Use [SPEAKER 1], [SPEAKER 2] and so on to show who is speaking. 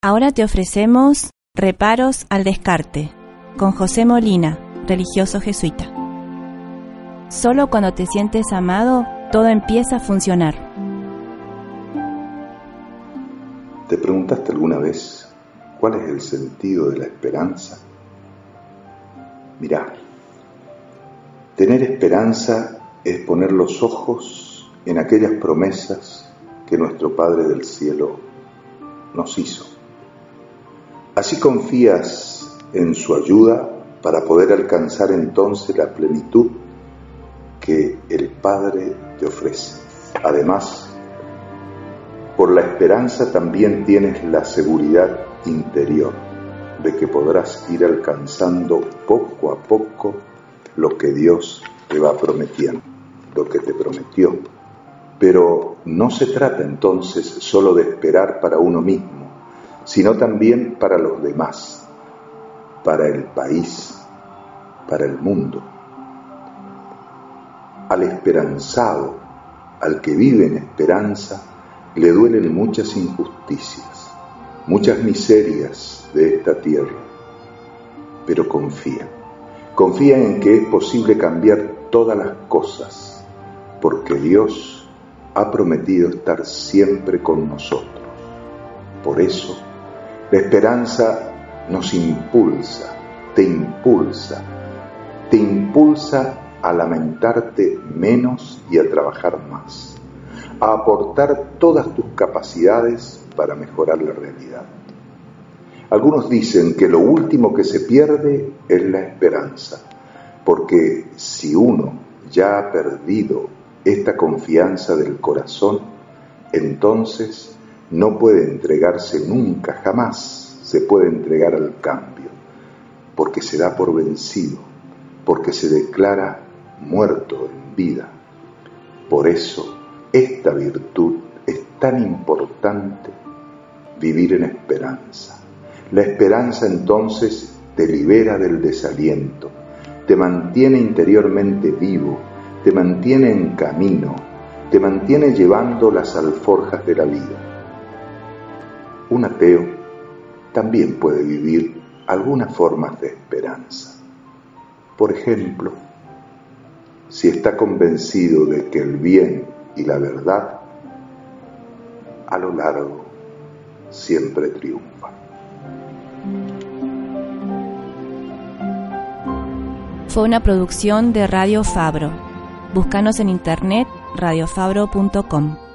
[SPEAKER 1] Ahora te ofrecemos Reparos al Descarte con José Molina, religioso jesuita. Solo cuando te sientes amado, todo empieza a funcionar.
[SPEAKER 2] ¿Te preguntaste alguna vez cuál es el sentido de la esperanza? Mirá, tener esperanza es poner los ojos en aquellas promesas que nuestro Padre del Cielo nos hizo. Así confías en su ayuda para poder alcanzar entonces la plenitud que el Padre te ofrece. Además, por la esperanza también tienes la seguridad interior de que podrás ir alcanzando poco a poco lo que Dios te va prometiendo, lo que te prometió. Pero no se trata entonces solo de esperar para uno mismo, sino también para los demás, para el país, para el mundo. Al esperanzado, al que vive en esperanza, le duelen muchas injusticias, muchas miserias de esta tierra, pero confía, confía en que es posible cambiar todas las cosas, porque Dios ha prometido estar siempre con nosotros. Por eso, la esperanza nos impulsa, te impulsa, te impulsa a lamentarte menos y a trabajar más, a aportar todas tus capacidades para mejorar la realidad. Algunos dicen que lo último que se pierde es la esperanza, porque si uno ya ha perdido esta confianza del corazón, entonces no puede entregarse nunca, jamás se puede entregar al cambio, porque se da por vencido, porque se declara muerto en vida. Por eso esta virtud es tan importante vivir en esperanza. La esperanza entonces te libera del desaliento, te mantiene interiormente vivo, te mantiene en camino, te mantiene llevando las alforjas de la vida un ateo también puede vivir algunas formas de esperanza. Por ejemplo, si está convencido de que el bien y la verdad a lo largo siempre triunfan.
[SPEAKER 1] Fue una producción de Radio Fabro. Búscanos en internet radiofabro.com.